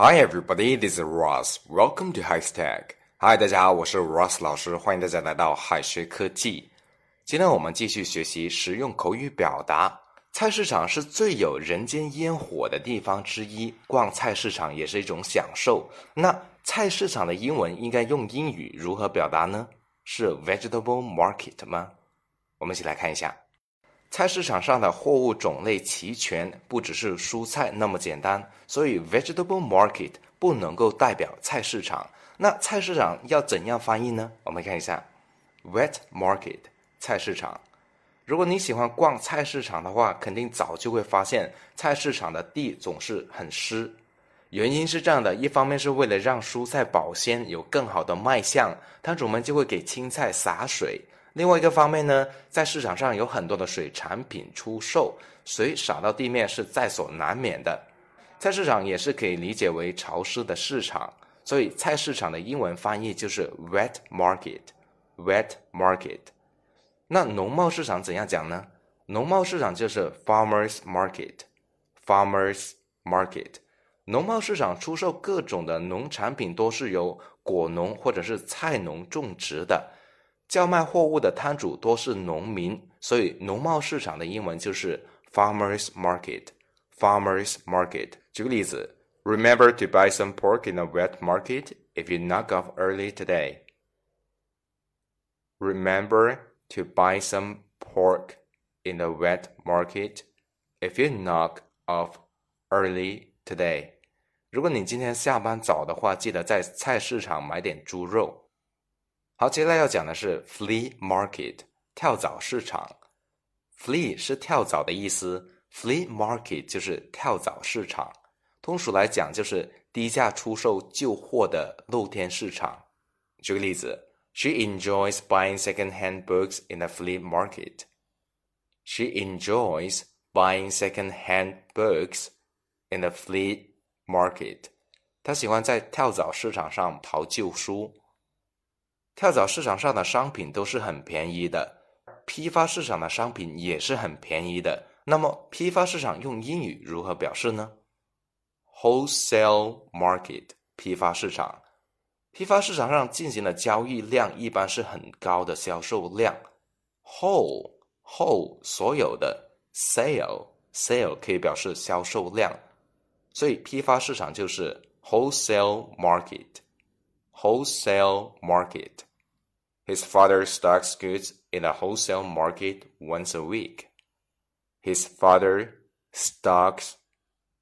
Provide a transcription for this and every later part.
Hi everybody, this is Ross. Welcome to High Stack. Hi，大家好，我是 Ross 老师，欢迎大家来到海学科技。今天我们继续学习实用口语表达。菜市场是最有人间烟火的地方之一，逛菜市场也是一种享受。那菜市场的英文应该用英语如何表达呢？是 vegetable market 吗？我们一起来看一下。菜市场上的货物种类齐全，不只是蔬菜那么简单，所以 vegetable market 不能够代表菜市场。那菜市场要怎样翻译呢？我们看一下，wet market 菜市场。如果你喜欢逛菜市场的话，肯定早就会发现菜市场的地总是很湿。原因是这样的：一方面是为了让蔬菜保鲜，有更好的卖相，摊主们就会给青菜洒水。另外一个方面呢，在市场上有很多的水产品出售，水洒到地面是在所难免的。菜市场也是可以理解为潮湿的市场，所以菜市场的英文翻译就是 wet market，wet market。那农贸市场怎样讲呢？农贸市场就是 farmers market，farmers market。农贸市场出售各种的农产品，都是由果农或者是菜农种植的。叫卖货物的摊主多是农民，所以农贸市场的英文就是 farmers market。farmers market。举个例子，Remember to buy some pork in a wet market if you knock off early today. Remember to buy some pork in a wet market if you knock off early today. 如果你今天下班早的话，记得在菜市场买点猪肉。好，接下来要讲的是 flea market 跳蚤市场。flea 是跳蚤的意思，flea market 就是跳蚤市场。通俗来讲，就是低价出售旧货的露天市场。举个例子，She enjoys buying second-hand books in the flea market. She enjoys buying second-hand books in the flea market. 她喜欢在跳蚤市场上淘旧书。跳蚤市场上的商品都是很便宜的，批发市场的商品也是很便宜的。那么，批发市场用英语如何表示呢？Wholesale market，批发市场。批发市场上进行的交易量一般是很高的销售量。Whole whole 所有的 sale sale 可以表示销售量，所以批发市场就是 wholesale market。wholesale market。His father stocks goods in a wholesale market once a week. His father stocks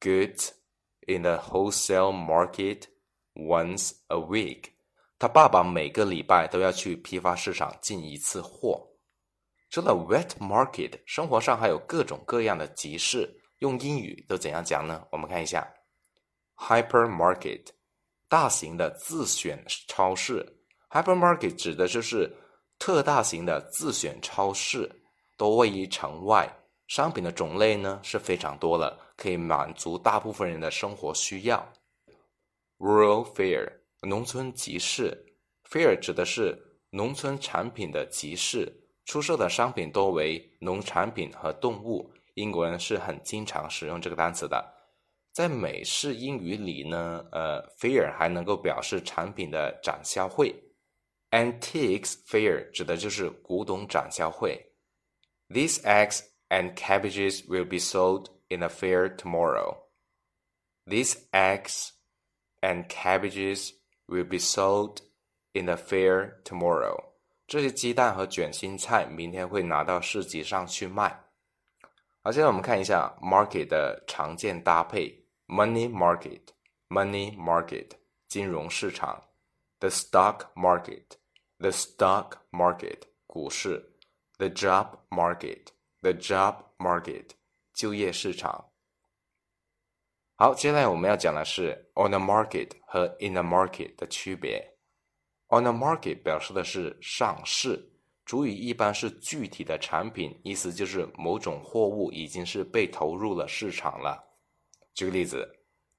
goods in a wholesale market once a week. 他爸爸每个礼拜都要去批发市场进一次货。除了 wet market，生活上还有各种各样的集市，用英语都怎样讲呢？我们看一下，hypermarket，大型的自选超市。Hypermarket 指的就是特大型的自选超市，都位于城外，商品的种类呢是非常多了，可以满足大部分人的生活需要。Rural Fair 农村集市，Fair 指的是农村产品的集市，出售的商品多为农产品和动物。英国人是很经常使用这个单词的，在美式英语里呢，呃，Fair 还能够表示产品的展销会。Antiques Fair 指的就是古董展销会。These eggs and cabbages will be sold in a fair tomorrow. These eggs and cabbages will be sold in a fair tomorrow. 这些鸡蛋和卷心菜明天会拿到市集上去卖。好，现在我们看一下 market 的常见搭配：money market，money market，金融市场。 the stock market, the stock market 股市，the job market, the job market 就业市场。好，接下来我们要讲的是 on the market 和 in the market 的区别。on the market 表示的是上市，主语一般是具体的产品，意思就是某种货物已经是被投入了市场了。举个例子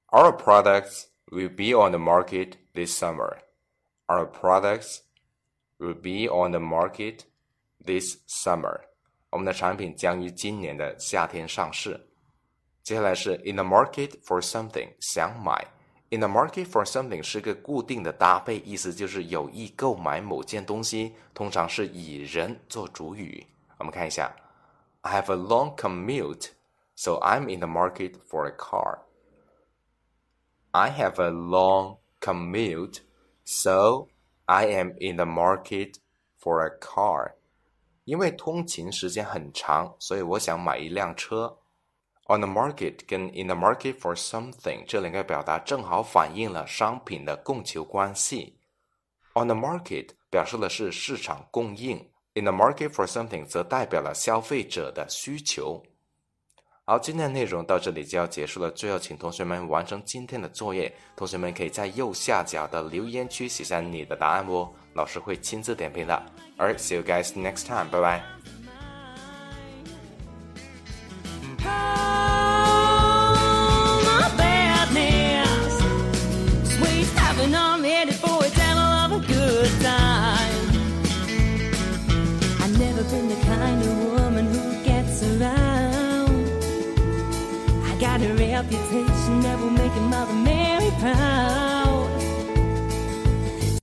，Our products will be on the market this summer. Our products will be on the market this summer. 我们的产品将于今年的夏天上市。接下来是 in the market for something，想买 In the market for something 是个固定的搭配，意思就是有意购买某件东西，通常是以人做主语。我们看一下，I have a long commute, so I'm in the market for a car. I have a long commute, so I am in the market for a car. 因为通勤时间很长，所以我想买一辆车。On the market 跟 in the market for something 这两个表达正好反映了商品的供求关系。On the market 表示的是市场供应，in the market for something 则代表了消费者的需求。好，今天的内容到这里就要结束了。最后，请同学们完成今天的作业。同学们可以在右下角的留言区写下你的答案哦，老师会亲自点评的。Alright, see you guys next time. 拜拜 reputation that will make a Mother Mary proud.